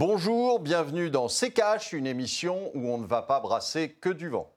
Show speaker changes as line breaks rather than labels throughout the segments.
Bonjour, bienvenue dans C'est Cash, une émission où on ne va pas brasser que du vent.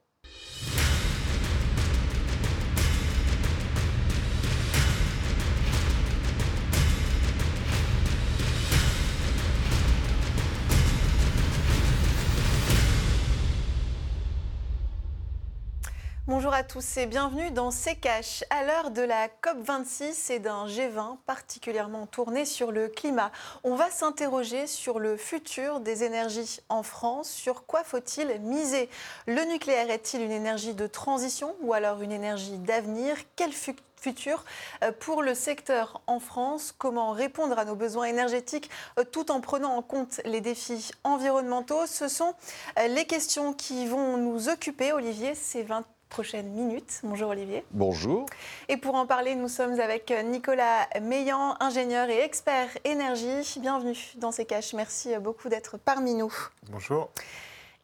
Bonjour à tous et bienvenue dans C'est Cash. À l'heure de la COP26 et d'un G20 particulièrement tourné sur le climat, on va s'interroger sur le futur des énergies en France. Sur quoi faut-il miser? Le nucléaire est-il une énergie de transition ou alors une énergie d'avenir? Quel futur euh, pour le secteur en France, comment répondre à nos besoins énergétiques euh, tout en prenant en compte les défis environnementaux? Ce sont euh, les questions qui vont nous occuper, Olivier, ces 20 prochaines minutes. Bonjour Olivier.
Bonjour.
Et pour en parler, nous sommes avec Nicolas Meillan, ingénieur et expert énergie. Bienvenue dans ces caches. Merci beaucoup d'être parmi nous.
Bonjour.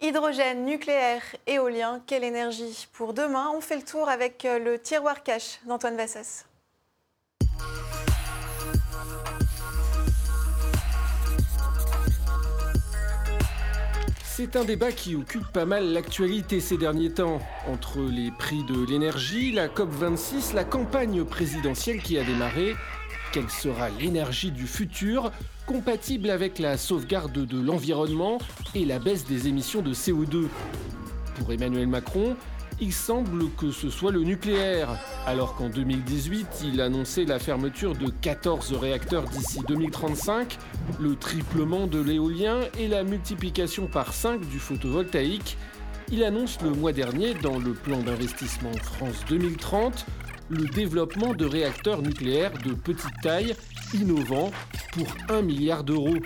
Hydrogène, nucléaire, éolien, quelle énergie pour demain? On fait le tour avec le tiroir cache d'Antoine Vassas.
C'est un débat qui occupe pas mal l'actualité ces derniers temps. Entre les prix de l'énergie, la COP26, la campagne présidentielle qui a démarré, quelle sera l'énergie du futur compatible avec la sauvegarde de l'environnement et la baisse des émissions de CO2 Pour Emmanuel Macron, il semble que ce soit le nucléaire, alors qu'en 2018, il annonçait la fermeture de 14 réacteurs d'ici 2035, le triplement de l'éolien et la multiplication par 5 du photovoltaïque. Il annonce le mois dernier, dans le plan d'investissement France 2030, le développement de réacteurs nucléaires de petite taille, innovants, pour 1 milliard d'euros.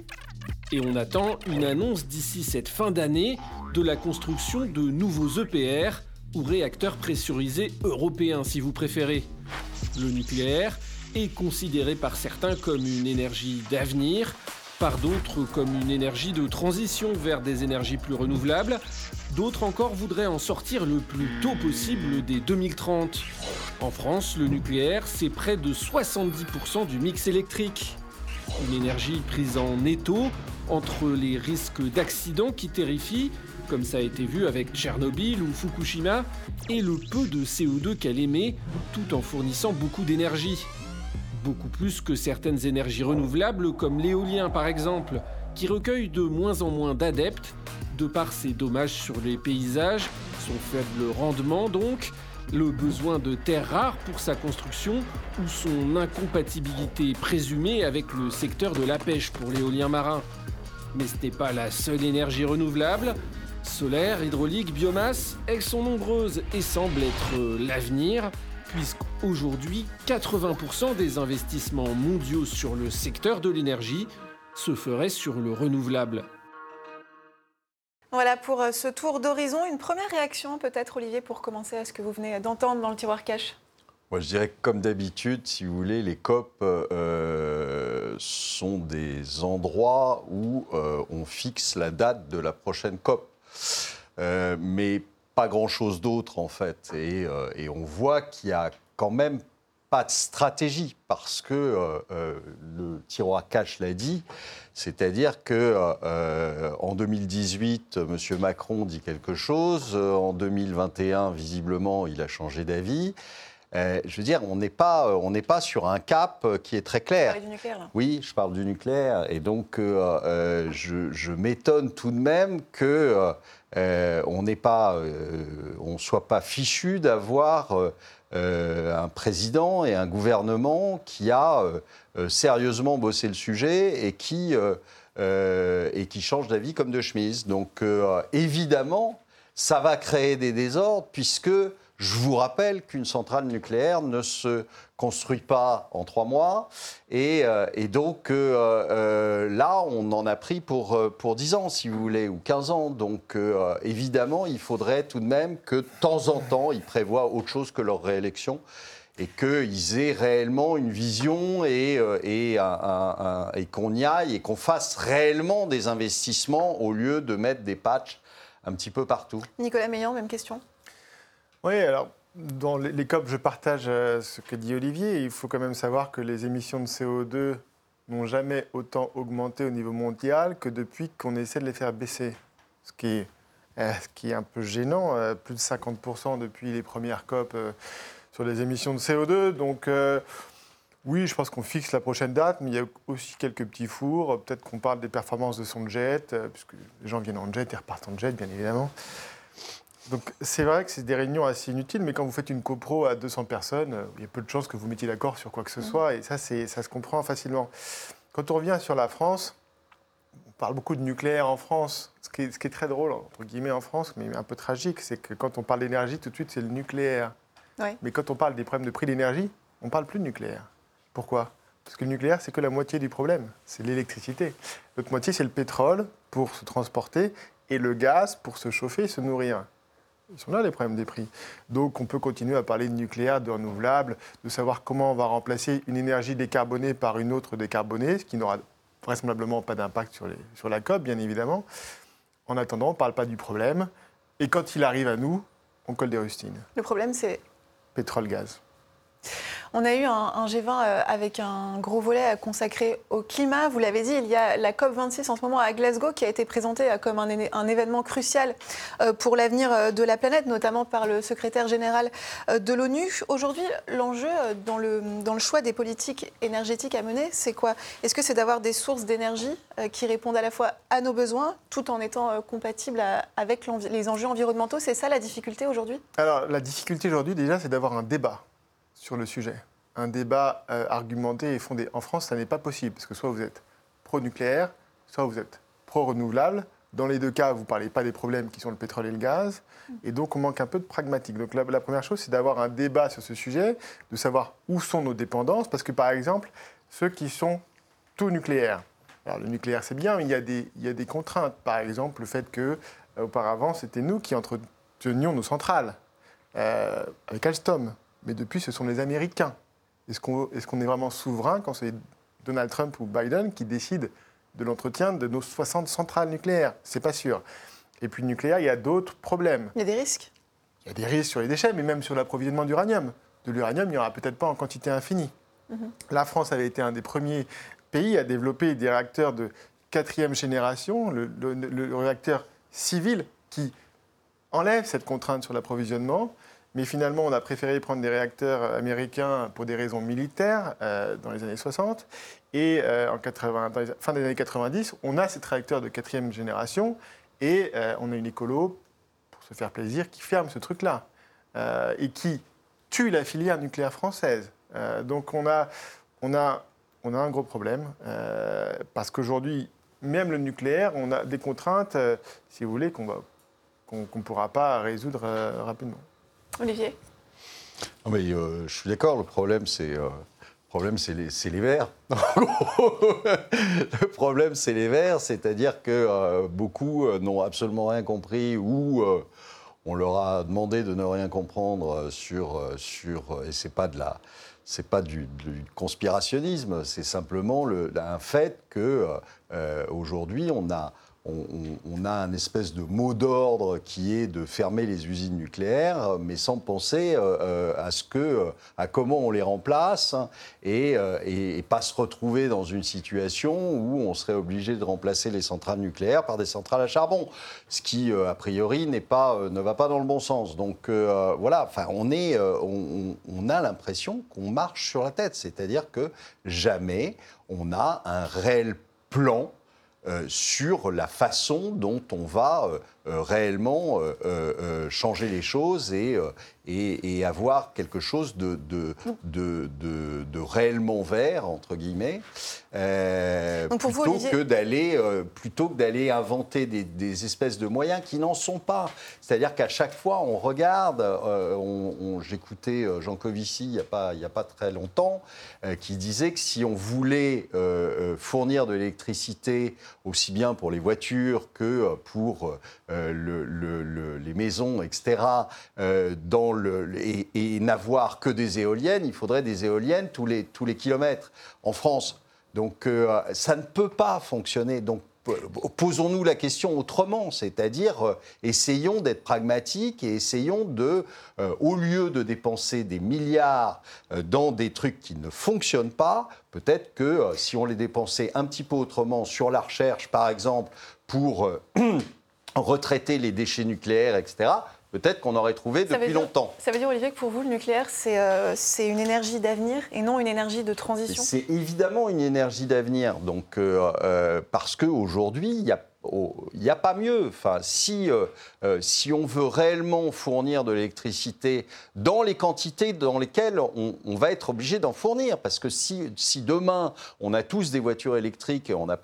Et on attend une annonce d'ici cette fin d'année de la construction de nouveaux EPR, ou réacteurs pressurisés européens si vous préférez. Le nucléaire est considéré par certains comme une énergie d'avenir, par d'autres comme une énergie de transition vers des énergies plus renouvelables, d'autres encore voudraient en sortir le plus tôt possible dès 2030. En France, le nucléaire, c'est près de 70% du mix électrique. Une énergie prise en étau entre les risques d'accidents qui terrifient comme ça a été vu avec Tchernobyl ou Fukushima, et le peu de CO2 qu'elle émet, tout en fournissant beaucoup d'énergie. Beaucoup plus que certaines énergies renouvelables comme l'éolien par exemple, qui recueille de moins en moins d'adeptes, de par ses dommages sur les paysages, son faible rendement donc, le besoin de terres rares pour sa construction ou son incompatibilité présumée avec le secteur de la pêche pour l'éolien marin. Mais ce n'est pas la seule énergie renouvelable. Solaire, hydraulique, biomasse, elles sont nombreuses et semblent être l'avenir, puisqu'aujourd'hui, 80% des investissements mondiaux sur le secteur de l'énergie se feraient sur le renouvelable.
Voilà pour euh, ce tour d'horizon. Une première réaction peut-être, Olivier, pour commencer à ce que vous venez d'entendre dans le tiroir cash
moi, je dirais que comme d'habitude, si vous voulez, les COP euh, sont des endroits où euh, on fixe la date de la prochaine COP. Euh, mais pas grand-chose d'autre en fait. Euh, et, on voit qu'il y a quand même pas de stratégie parce que euh, le tiroir cash l'a dit, c'est-à-dire que en 2018, M. Macron dit quelque chose, en 2021, visiblement, il a changé d'avis. Je veux dire, on n'est pas, on n'est pas sur un cap qui est très clair.
Vous parlez du nucléaire là.
Oui, je parle du nucléaire, et donc je, je m'étonne tout de même que euh, on n'est pas, euh, on soit pas fichu d'avoir euh, un président et un gouvernement qui a sérieusement bossé le sujet et qui et qui change d'avis comme de chemise. Donc évidemment, ça va créer des désordres puisque je vous rappelle qu'une centrale nucléaire ne se construit pas en trois mois. Et, euh, donc euh, euh, là, on en a pris pour, pour 10 ans, si vous voulez, ou 15 ans. Donc évidemment, il faudrait tout de même que de temps en temps, ils prévoient autre chose que leur réélection et qu'ils aient réellement une vision et qu'on y aille et qu'on fasse réellement des investissements au lieu de mettre des patchs un petit peu partout.
Nicolas Meillan, même question?
Oui, alors dans les COP, je partage euh, ce que dit Olivier. Il faut quand même savoir que les émissions de CO2 n'ont jamais autant augmenté au niveau mondial que depuis qu'on essaie de les faire baisser. Ce qui est, euh, un peu gênant, euh, plus de 50% depuis les premières COP sur les émissions de CO2. Donc oui, je pense qu'on fixe la prochaine date, mais il y a aussi quelques petits fours. Peut-être qu'on parle des performances de son jet, puisque les gens viennent en jet et repartent en jet, bien évidemment. Donc c'est vrai que c'est des réunions assez inutiles, mais quand vous faites une copro à 200 personnes, euh, il y a peu de chances que vous mettiez d'accord sur quoi que ce mmh. soit, et ça, ça se comprend facilement. Quand on revient sur la France, on parle beaucoup de nucléaire en France. Ce qui est, ce qui est très drôle, entre guillemets, en France, mais un peu tragique, c'est que quand on parle d'énergie, tout de suite, c'est le nucléaire. Mais quand on parle des problèmes de prix d'énergie, on ne parle plus de nucléaire. Pourquoi? Parce que le nucléaire, c'est que la moitié du problème, c'est l'électricité. L'autre moitié, c'est le pétrole pour se transporter et le gaz pour se chauffer et se nourrir. Ils sont là les problèmes des prix. Donc on peut continuer à parler de nucléaire, de renouvelable, de savoir comment on va remplacer une énergie décarbonée par une autre décarbonée, ce qui n'aura vraisemblablement pas d'impact sur, sur la COP, bien évidemment. En attendant, on ne parle pas du problème. Et quand il arrive à nous, on colle des rustines.
Le problème, c'est
Pétrole-gaz.
On a eu un, G20 euh, avec un gros volet consacré au climat. Vous l'avez dit, il y a la COP26 en ce moment à Glasgow qui a été présentée euh, comme un, événement crucial euh, pour l'avenir de la planète, notamment par le secrétaire général de l'ONU. Aujourd'hui, l'enjeu dans le, dans le choix des politiques énergétiques à mener, c'est quoi? Est-ce que c'est d'avoir des sources d'énergie qui répondent à la fois à nos besoins tout en étant compatibles avec les enjeux environnementaux? C'est ça la difficulté aujourd'hui?
Alors, la difficulté aujourd'hui, déjà, c'est d'avoir un débat sur le sujet. Un débat euh, argumenté et fondé. En France, ça n'est pas possible, parce que soit vous êtes pro-nucléaire, soit vous êtes pro-renouvelable. Dans les deux cas, vous ne parlez pas des problèmes qui sont le pétrole et le gaz. Et donc, on manque un peu de pragmatique. Donc, la, première chose, c'est d'avoir un débat sur ce sujet, de savoir où sont nos dépendances. Parce que, par exemple, ceux qui sont tout nucléaires, alors le nucléaire, c'est bien, mais il y, a des, il y a des contraintes. Par exemple, le fait que, euh, auparavant, c'était nous qui entretenions nos centrales euh, avec Alstom mais depuis, ce sont les Américains. Est-ce qu'on est, vraiment souverain quand c'est Donald Trump ou Biden qui décident de l'entretien de nos 60 centrales nucléaires? C'est pas sûr. Et puis, le nucléaire, il y a d'autres problèmes.
Il y a des risques
Il y a des risques sur les déchets, mais même sur l'approvisionnement d'uranium. De l'uranium, il n'y aura peut-être pas en quantité infinie. Mhm. La France avait été un des premiers pays à développer des réacteurs de quatrième génération, le réacteur civil qui enlève cette contrainte sur l'approvisionnement mais finalement, on a préféré prendre des réacteurs américains pour des raisons militaires euh, dans les années 60. Et euh, en 80, fin des années 90, on a ces réacteurs de quatrième génération et euh, on a une écolo, pour se faire plaisir, qui ferme ce truc-là et qui tue la filière nucléaire française. donc on a, un gros problème parce qu'aujourd'hui, même le nucléaire, on a des contraintes, si vous voulez, qu'on ne pourra pas résoudre rapidement.
Olivier
mais, euh, Je suis d'accord, le problème c'est... Euh, les, les, verts. le problème, c'est les verts, c'est-à-dire que euh, beaucoup n'ont absolument rien compris ou on leur a demandé de ne rien comprendre sur, sur et c'est pas de la, pas du, du, conspirationnisme, c'est simplement le, un fait que aujourd'hui on a on, a un espèce de mot d'ordre qui est de fermer les usines nucléaires, mais sans penser euh, euh, à ce que, à comment on les remplace euh, et, pas se retrouver dans une situation où on serait obligé de remplacer les centrales nucléaires par des centrales à charbon, ce qui a priori n'est pas, ne va pas dans le bon sens. Donc voilà, enfin on est, on a l'impression qu'on marche sur la tête, c'est-à-dire que jamais on a un réel plan euh, sur la façon dont on va euh, euh, réellement changer les choses et, et, avoir quelque chose de, de, de, réellement vert, entre guillemets, plutôt, que d'aller, plutôt que d'aller inventer des, espèces de moyens qui n'en sont pas. C'est-à-dire qu'à chaque fois, on regarde, on, j'écoutais Jean Covici il n'y a, pas, il a pas très longtemps, qui disait que si on voulait fournir de l'électricité aussi bien pour les voitures que euh, euh, les maisons, etc., euh, et, n'avoir que des éoliennes, il faudrait des éoliennes tous les, kilomètres en France. Donc ça ne peut pas fonctionner. Donc posons-nous la question autrement, c'est-à-dire euh, essayons d'être pragmatiques et essayons de, euh, au lieu de dépenser des milliards euh, dans des trucs qui ne fonctionnent pas, peut-être que si on les dépensait un petit peu autrement sur la recherche, par exemple, pour retraiter les déchets nucléaires, etc., peut-être qu'on aurait trouvé depuis longtemps.
Ça veut dire, Olivier, que pour vous, le nucléaire, c'est une énergie d'avenir et non une énergie de transition?
C'est évidemment une énergie d'avenir. Donc, parce qu'aujourd'hui, il y a il n'y a pas mieux. Enfin, si, euh, euh, si on veut réellement fournir de l'électricité dans les quantités dans lesquelles on, va être obligé d'en fournir, parce que si, si, demain on a tous des voitures électriques et on n'a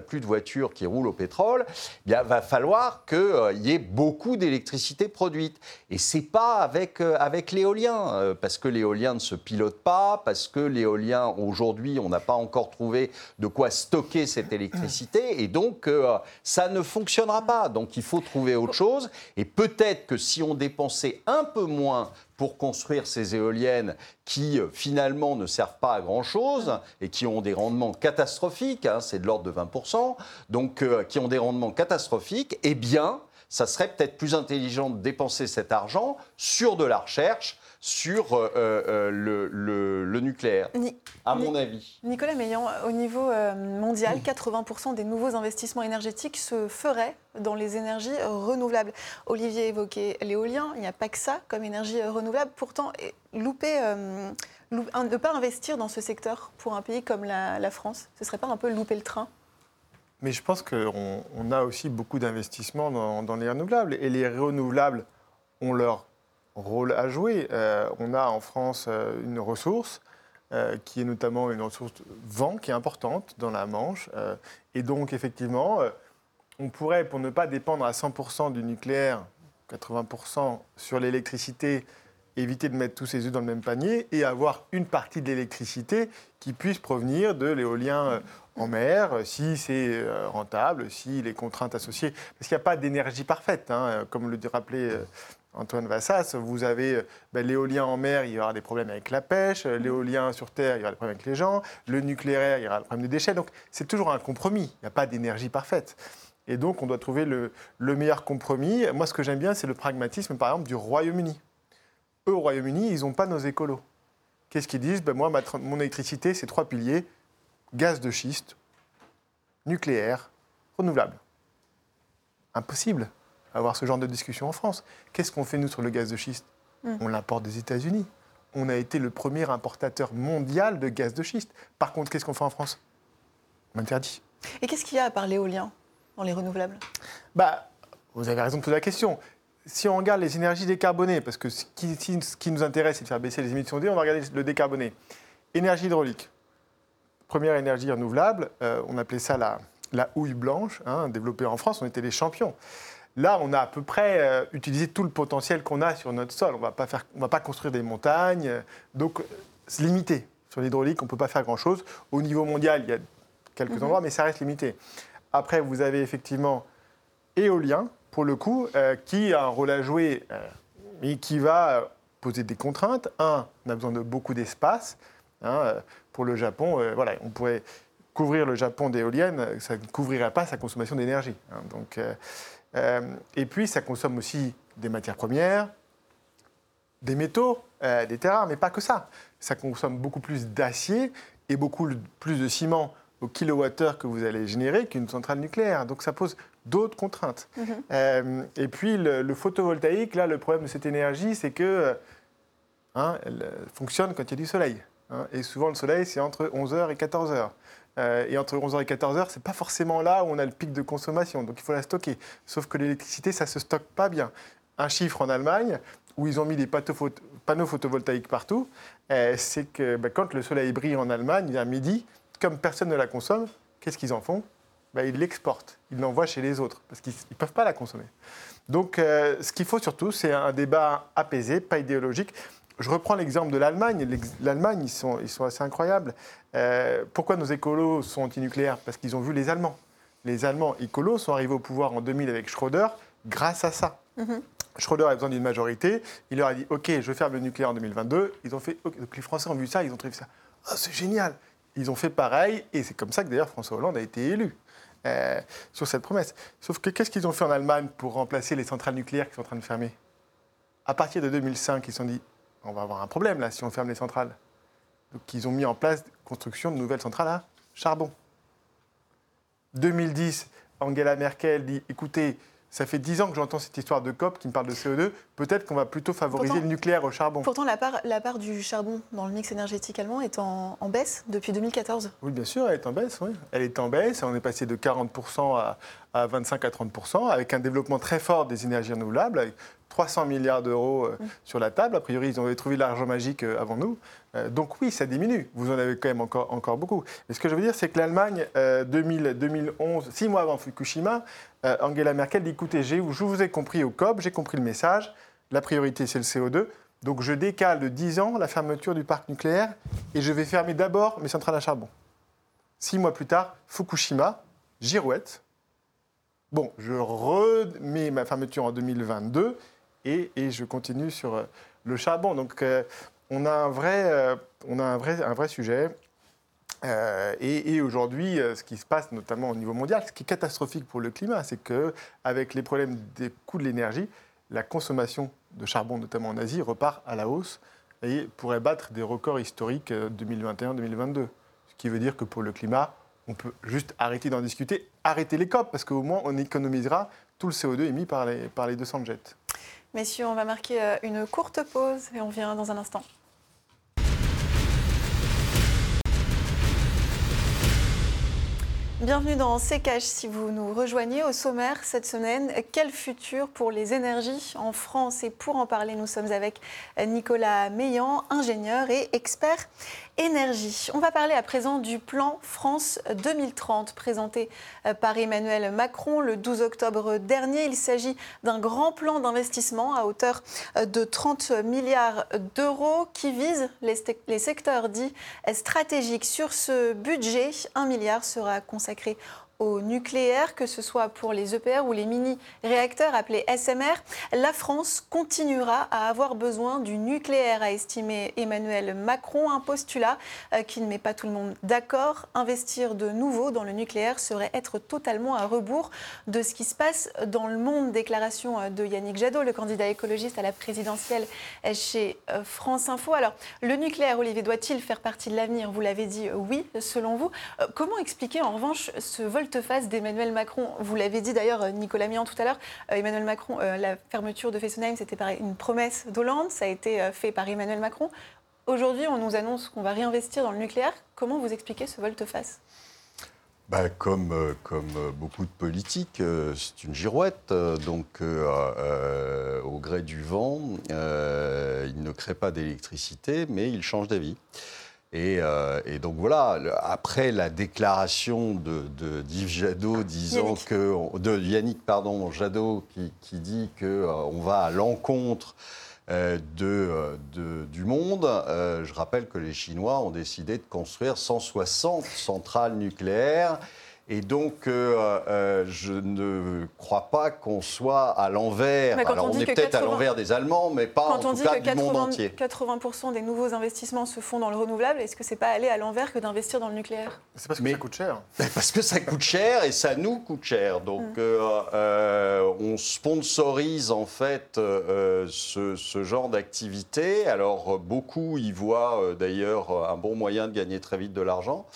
plus de voitures qui roulent au pétrole, il va falloir qu'il euh, y ait beaucoup d'électricité produite. Et c'est pas avec avec l'éolien, parce que l'éolien ne se pilote pas, parce que l'éolien aujourd'hui on n'a pas encore trouvé de quoi stocker cette électricité, et donc ça ne fonctionnera pas. Donc il faut trouver autre chose. Et peut-être que si on dépensait un peu moins pour construire ces éoliennes qui euh, finalement ne servent pas à grand-chose et qui ont des rendements catastrophiques, hein, c'est de l'ordre de 20%, donc euh, qui ont des rendements catastrophiques, eh bien, ça serait peut-être plus intelligent de dépenser cet argent sur de la recherche, sur euh, euh, le, nucléaire, à mon avis.
Nicolas Meillan, au niveau euh, mondial, 80% des nouveaux investissements énergétiques se feraient dans les énergies renouvelables. Olivier évoquait l'éolien, il n'y a pas que ça comme énergie renouvelable. Pourtant, louper, ne pas investir dans ce secteur pour un pays comme la, France, ce ne serait pas un peu louper le train?
Mais je pense qu'on on a aussi beaucoup d'investissements dans, dans, les renouvelables. Et les renouvelables ont leur rôle à jouer. Euh, on a en France euh, une ressource euh, qui est notamment une ressource vent qui est importante dans la Manche. et donc, effectivement, on pourrait, pour ne pas dépendre à 100% du nucléaire, 80% sur l'électricité, éviter de mettre tous ses œufs dans le même panier et avoir une partie de l'électricité qui puisse provenir de l'éolien en mer, si c'est rentable, si les contraintes associées. Parce qu'il n'y a pas d'énergie parfaite, hein, comme le rappelait Antoine Vassas, vous avez euh, ben, l'éolien en mer, il y aura des problèmes avec la pêche, euh, l'éolien sur Terre, il y aura des problèmes avec les gens, le nucléaire, il y aura des problèmes de déchets. Donc c'est toujours un compromis, il n'y a pas d'énergie parfaite. Et donc on doit trouver le, meilleur compromis. Moi ce que j'aime bien, c'est le pragmatisme par exemple du Royaume-Uni. Eux au Royaume-Uni, ils n'ont pas nos écolos. Qu'est-ce qu'ils disent? Ben, Moi, mon électricité, c'est trois piliers, gaz de schiste, nucléaire, renouvelable. Impossible avoir ce genre de discussion en France. Qu'est-ce qu'on fait, nous, sur le gaz de schiste hmm. On l'importe des États-Unis. On a été le premier importateur mondial de gaz de schiste. Par contre, qu'est-ce qu'on fait en France? On interdit.
Et qu'est-ce qu'il y a à part l'éolien dans les renouvelables?
Bah, Vous avez raison de poser la question. Si on regarde les énergies décarbonées, parce que ce qui, ce qui nous intéresse, c'est de faire baisser les émissions de CO2, on va regarder le décarboné. Énergie hydraulique. Première énergie renouvelable, euh, on appelait ça la, la houille blanche, hein, développée en France, on était les champions. Là, on a à peu près euh, utilisé tout le potentiel qu'on a sur notre sol. On ne va pas construire des montagnes. Donc, c'est limité. Sur l'hydraulique, on ne peut pas faire grand-chose. Au niveau mondial, il y a quelques mhm. endroits, mais ça reste limité. Après, vous avez effectivement éolien, pour le coup, euh, qui a un rôle à jouer, mais euh, qui va poser des contraintes. Un, on a besoin de beaucoup d'espace. Hein, pour le Japon, voilà, on pourrait couvrir le Japon d'éoliennes, ça ne couvrirait pas sa consommation d'énergie. Hein. donc, euh, et puis, ça consomme aussi des matières premières, des métaux, euh, des terres mais pas que ça. Ça consomme beaucoup plus d'acier et beaucoup plus de ciment au kilowattheure que vous allez générer qu'une centrale nucléaire. Donc ça pose d'autres contraintes. Mhm. Euh, et puis le, photovoltaïque, là, le problème de cette énergie, c'est que hein, elle fonctionne quand il y a du soleil. Hein. et souvent, le soleil, c'est entre 11h et 14h. Euh, et entre 11h et 14h, c'est pas forcément là où on a le pic de consommation. Donc il faut la stocker. Sauf que l'électricité, ça se stocke pas bien. Un chiffre en Allemagne, où ils ont mis des panneaux photovoltaïques partout, euh, c'est que bah, quand le soleil brille en Allemagne, à midi, comme personne ne la consomme, qu'est-ce qu'ils en font? Bah, Ils l'exportent, ils l'envoient chez les autres, parce qu'ils ne peuvent pas la consommer. Donc euh, ce qu'il faut surtout, c'est un débat apaisé, pas idéologique. Je reprends l'exemple de l'Allemagne. L'Allemagne, ils sont, ils sont assez incroyables. Euh, pourquoi nos écolos sont antinucléaires Parce qu'ils ont vu les Allemands. Les Allemands écolos sont arrivés au pouvoir en 2000 avec Schröder grâce à ça. Mm Schröder a besoin d'une majorité. Il leur a dit OK, je ferme le nucléaire en 2022. Ils ont fait. Donc les Français ont vu ça, ils ont trouvé ça. Oh, c'est génial. Ils ont fait pareil, et c'est comme ça que d'ailleurs François Hollande a été élu. euh, sur cette promesse. Sauf que qu'est-ce qu'ils ont fait en Allemagne pour remplacer les centrales nucléaires qui sont en train de fermer? À partir de 2005, ils se sont dit on va avoir un problème là si on ferme les centrales. Donc ils ont mis en place la construction de nouvelles centrales à charbon. 2010, Angela Merkel dit écoutez, ça fait dix ans que j'entends cette histoire de COP qui me parle de CO2. Peut-être qu'on va plutôt favoriser
Pourtant-
le nucléaire au charbon.
Pourtant, la part, la part du charbon dans le mix énergétique allemand est en, en baisse depuis 2014.
Oui, bien sûr, elle est en baisse. oui. Elle est en baisse. On est passé de 40% à, à 25 à 30%, avec un développement très fort des énergies renouvelables, avec 300 milliards d'euros euh, sur la table. A priori, ils ont trouvé l'argent magique euh, avant nous. Euh, donc oui, ça diminue. Vous en avez quand même encore, encore beaucoup. Mais ce que je veux dire, c'est que l'Allemagne, euh, 2000, 2011, six mois avant Fukushima, euh, Angela Merkel dit écoutez, je vous ai compris au COP, j'ai compris le message. La priorité, c'est le CO2. Donc je décale de 10 ans la fermeture du parc nucléaire et je vais fermer d'abord mes centrales à charbon. Six mois plus tard, Fukushima, girouette. Bon, je remets ma fermeture en 2022 et, je continue sur euh, le charbon. Donc, euh, on a un vrai, euh, on a un vrai, un vrai sujet. Et et aujourd'hui, ce qui se passe notamment au niveau mondial, ce qui est catastrophique pour le climat, c'est que avec les problèmes des coûts de l'énergie, la consommation de charbon, notamment en Asie, repart à la hausse et pourrait battre des records historiques euh, 2021-2022. Ce qui veut dire que pour le climat, on peut juste arrêter d'en discuter, arrêter les COP, parce qu'au moins on économisera tout le CO2 émis par les, par les 200 jets.
Messieurs, on va marquer euh, une courte pause et on vient dans un instant. Bienvenue dans Cash. Si vous nous rejoignez au sommaire cette semaine, quel futur pour les énergies en France? Et pour en parler, nous sommes avec Nicolas Meillan, ingénieur et expert énergie. On va parler à présent du plan France 2030 présenté euh, par Emmanuel Macron le 12 octobre dernier. Il s'agit d'un grand plan d'investissement à hauteur euh, de 30 milliards d'euros qui vise les, secteurs dits stratégiques. Sur ce budget, un milliard sera consacré au nucléaire, que ce soit pour les EPR ou les mini-réacteurs appelés SMR. La France continuera à avoir besoin du nucléaire, a estimé Emmanuel Macron, un postulat euh, qui ne met pas tout le monde d'accord. Investir de nouveau dans le nucléaire serait être totalement à rebours de ce qui se passe dans le monde. Déclaration euh, de Yannick Jadot, le candidat écologiste à la présidentielle chez euh, France Info. Alors, le nucléaire, Olivier, doit-il faire partie de l'avenir? Vous l'avez dit, oui, selon vous. Comment expliquer en revanche ce volte-face d'Emmanuel Macron Vous l'avez dit d'ailleurs, euh, Nicolas Mian tout à l'heure, euh, Emmanuel Macron, euh, la fermeture de Fessenheim, c'était une promesse d'Hollande, ça a été fait par Emmanuel Macron. Aujourd'hui, on nous annonce qu'on va réinvestir dans le nucléaire. Comment vous expliquez ce volte-face?
Bah, comme, comme beaucoup de politiques, c'est une girouette. donc, au gré du vent, il ne crée pas d'électricité, mais il change d'avis. Et, euh, et donc voilà, le- après la déclaration de, de d'Yves Jadot disant
Yannick.
que de Yannick pardon Jadot qui, qui dit que euh, on va à l'encontre euh, de, euh, de- du monde. Je rappelle que les Chinois ont décidé de construire 160 centrales nucléaires. Et donc, euh, euh, je ne crois pas qu'on soit à l'envers. Alors,
on
est peut-être à
80
l'envers des Allemands, mais pas
Quand
en
on
tout
dit
cas
que
du monde
80%,
entier.
80% des nouveaux investissements se font dans le renouvelable, est-ce que c'est pas aller à l'envers que d'investir dans le nucléaire?
C'est parce que
Mais-
ça coûte cher.
Parce que ça coûte cher et ça nous coûte cher. Donc,
Mm.
euh, euh, on sponsorise en fait euh, ce, ce genre d'activité. Alors, beaucoup y voient euh, d'ailleurs un bon moyen de gagner très vite de l'argent.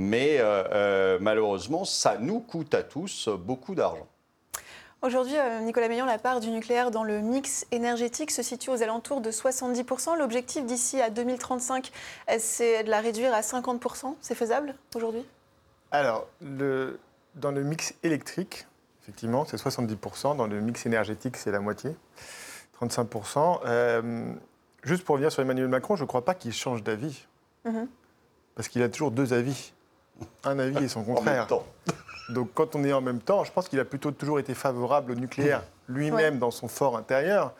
Mais euh, euh, malheureusement, ça nous coûte à tous beaucoup d'argent.
Aujourd'hui, euh, Nicolas Meillan, la part du nucléaire dans le mix énergétique se situe aux alentours de 70%. L'objectif d'ici à 2035, euh, c'est de la réduire à 50%. C'est faisable aujourd'hui?
Alors, le- dans le mix électrique, effectivement, c'est 70%. Dans le mix énergétique, c'est la moitié, 35%. Euh, juste pour revenir sur Emmanuel Macron, je ne crois pas qu'il change d'avis.
Mhm.
Parce qu'il a toujours deux avis. Un avis et son
En même
contraire.
temps.
Donc quand on est en même temps, je pense qu'il a plutôt toujours été favorable au nucléaire lui-même dans son fort intérieur.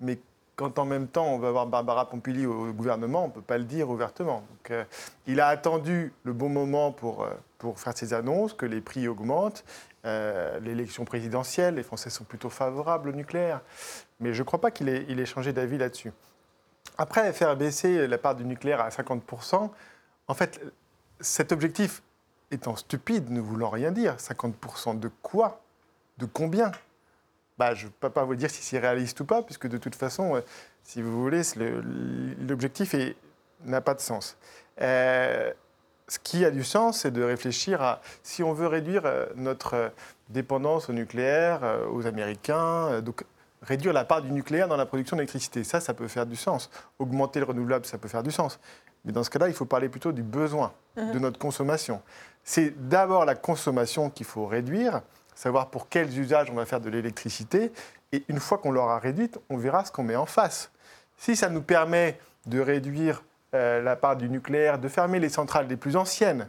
Mais quand en même temps on va avoir Barbara Pompili au gouvernement, on ne peut pas le dire ouvertement. Donc, euh, il a attendu le bon moment pour, euh, pour faire ses annonces, que les prix augmentent. Euh, L'élection présidentielle, les Français sont plutôt favorables au nucléaire. Mais je ne crois pas qu'il ait, il ait changé d'avis là-dessus. Après, faire baisser la part du nucléaire à 50%, en fait, cet objectif étant stupide, ne voulant rien dire. 50% de quoi? De combien? Bah, Je ne peux pas vous dire si c'est réaliste ou pas, puisque de toute façon, euh, si vous voulez, l'objectif n'a pas de sens. Euh, ce qui a du sens, c'est de réfléchir à si on veut réduire euh, notre dépendance au nucléaire, aux Américains, donc réduire la part du nucléaire dans la production d'électricité. Ça, ça peut faire du sens. Augmenter le renouvelable, ça peut faire du sens. Mais dans ce cas-là, il faut parler plutôt du besoin, de mhm. notre consommation. C'est d'abord la consommation qu'il faut réduire, savoir pour quels usages on va faire de l'électricité. Et une fois qu'on l'aura réduite, on verra ce qu'on met en face. Si ça nous permet de réduire euh, la part du nucléaire, de fermer les centrales les plus anciennes,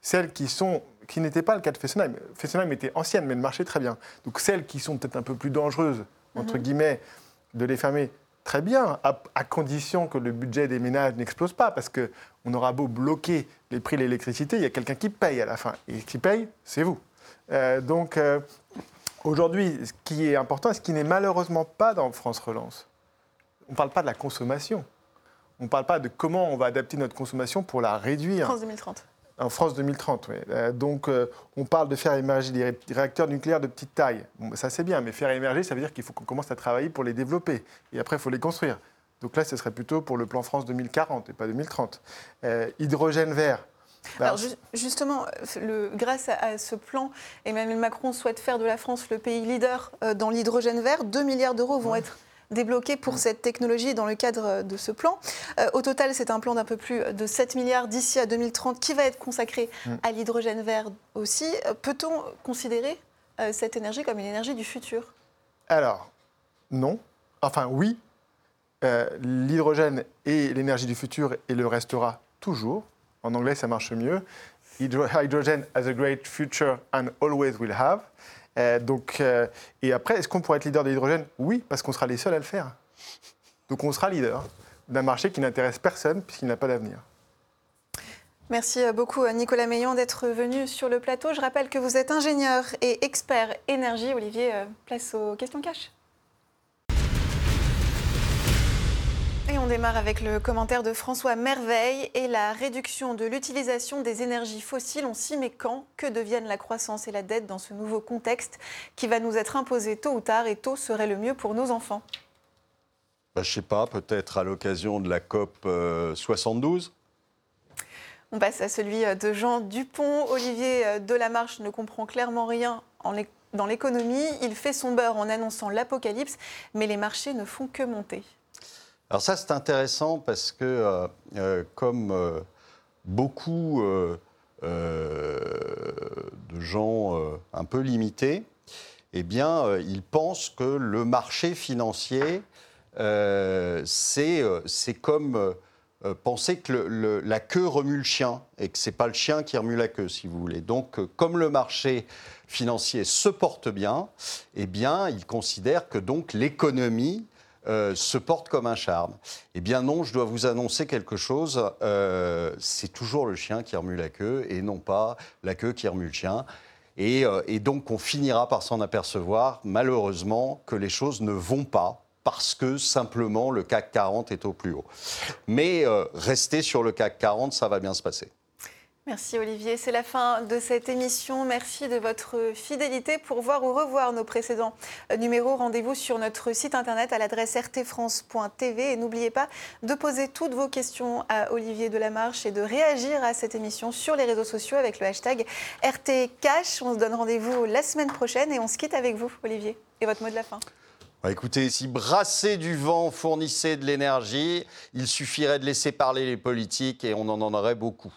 celles qui sont qui n'étaient pas le cas de Fessenheim. Fessenheim était ancienne, mais elle marchait très bien. Donc celles qui sont peut-être un peu plus dangereuses, entre mhm. guillemets, de les fermer très bien, à, condition que le budget des ménages n'explose pas, parce qu'on aura beau bloquer les prix de l'électricité, il y a quelqu'un qui paye à la fin. Et qui paye, c'est vous. Euh, donc euh, aujourd'hui, ce qui est important, ce qui n'est malheureusement pas dans France Relance, on ne parle pas de la consommation. On ne parle pas de comment on va adapter notre consommation pour la réduire.
France 2030.
En France 2030, oui. Euh, donc, euh, on parle de faire émerger des réacteurs nucléaires de petite taille. Bon, ça, c'est bien, mais faire émerger, ça veut dire qu'il faut qu'on commence à travailler pour les développer. Et après, il faut les construire. Donc là, ce serait plutôt pour le plan France 2040 et pas 2030. Euh, hydrogène vert.
Bah, Alors, justement, le, grâce à, ce plan, Emmanuel Macron souhaite faire de la France le pays leader dans l'hydrogène vert. 2 milliards d'euros vont être débloqués pour mm. cette technologie dans le cadre de ce plan. Euh, au total, c'est un plan d'un peu plus de 7 milliards d'ici à 2030 qui va être consacré mm. à l'hydrogène vert aussi. Euh, peut-on considérer euh, cette énergie comme une énergie du futur?
Alors, non. Enfin, oui. L'hydrogène est l'énergie du futur et le restera toujours. En anglais, ça marche mieux. Hydrogen has a great future and always will have. Euh, euh, et après, est-ce qu'on pourrait être leader de l'hydrogène? Oui, parce qu'on sera les seuls à le faire. Donc on sera leader d'un marché qui n'intéresse personne puisqu'il n'a pas d'avenir.
Merci beaucoup Nicolas Meillon d'être venu sur le plateau. Je rappelle que vous êtes ingénieur et expert énergie. Olivier, euh, place aux questions cash. Et on démarre avec le commentaire de François Merveille et la réduction de l'utilisation des énergies fossiles. On s'y met quand? Que deviennent la croissance et la dette dans ce nouveau contexte qui va nous être imposé tôt ou tard et tôt serait le mieux pour nos enfants?
Bah, Je ne sais pas, peut-être à l'occasion de la COP 72 euh,
on passe à celui de Jean Dupont. Olivier euh, Delamarche ne comprend clairement rien dans l'économie. Il fait son beurre en annonçant l'apocalypse, mais les marchés ne font que monter.
Alors ça, c'est intéressant parce que, euh, euh, comme euh, beaucoup de gens un peu limités, eh bien, ils pensent que le marché financier, c'est comme penser que la queue remue le chien et que ce n'est pas le chien qui remue la queue, si vous voulez. Donc, comme le marché financier se porte bien, eh bien, ils considèrent que donc l'économie euh, se porte comme un charme. Eh bien non, je dois vous annoncer quelque chose. Euh, c'est toujours le chien qui remue la queue et non pas la queue qui remue le chien. Et, euh, et donc on finira par s'en apercevoir, malheureusement, que les choses ne vont pas parce que simplement le CAC 40 est au plus haut. Mais restez sur le CAC 40, ça va bien se passer.
Merci Olivier. C'est la fin de cette émission. Merci de votre fidélité. Pour voir ou revoir nos précédents numéros, rendez-vous sur notre site internet à l'adresse rtfrance.tv. Et n'oubliez pas de poser toutes vos questions à Olivier Delamarche et de réagir à cette émission sur les réseaux sociaux avec le hashtag RTCash. On se donne rendez-vous la semaine prochaine et on se quitte avec vous, Olivier. Et votre mot de la fin
bah, écoutez, si brasser du vent fournissait de l'énergie, il suffirait de laisser parler les politiques et on en en aurait beaucoup.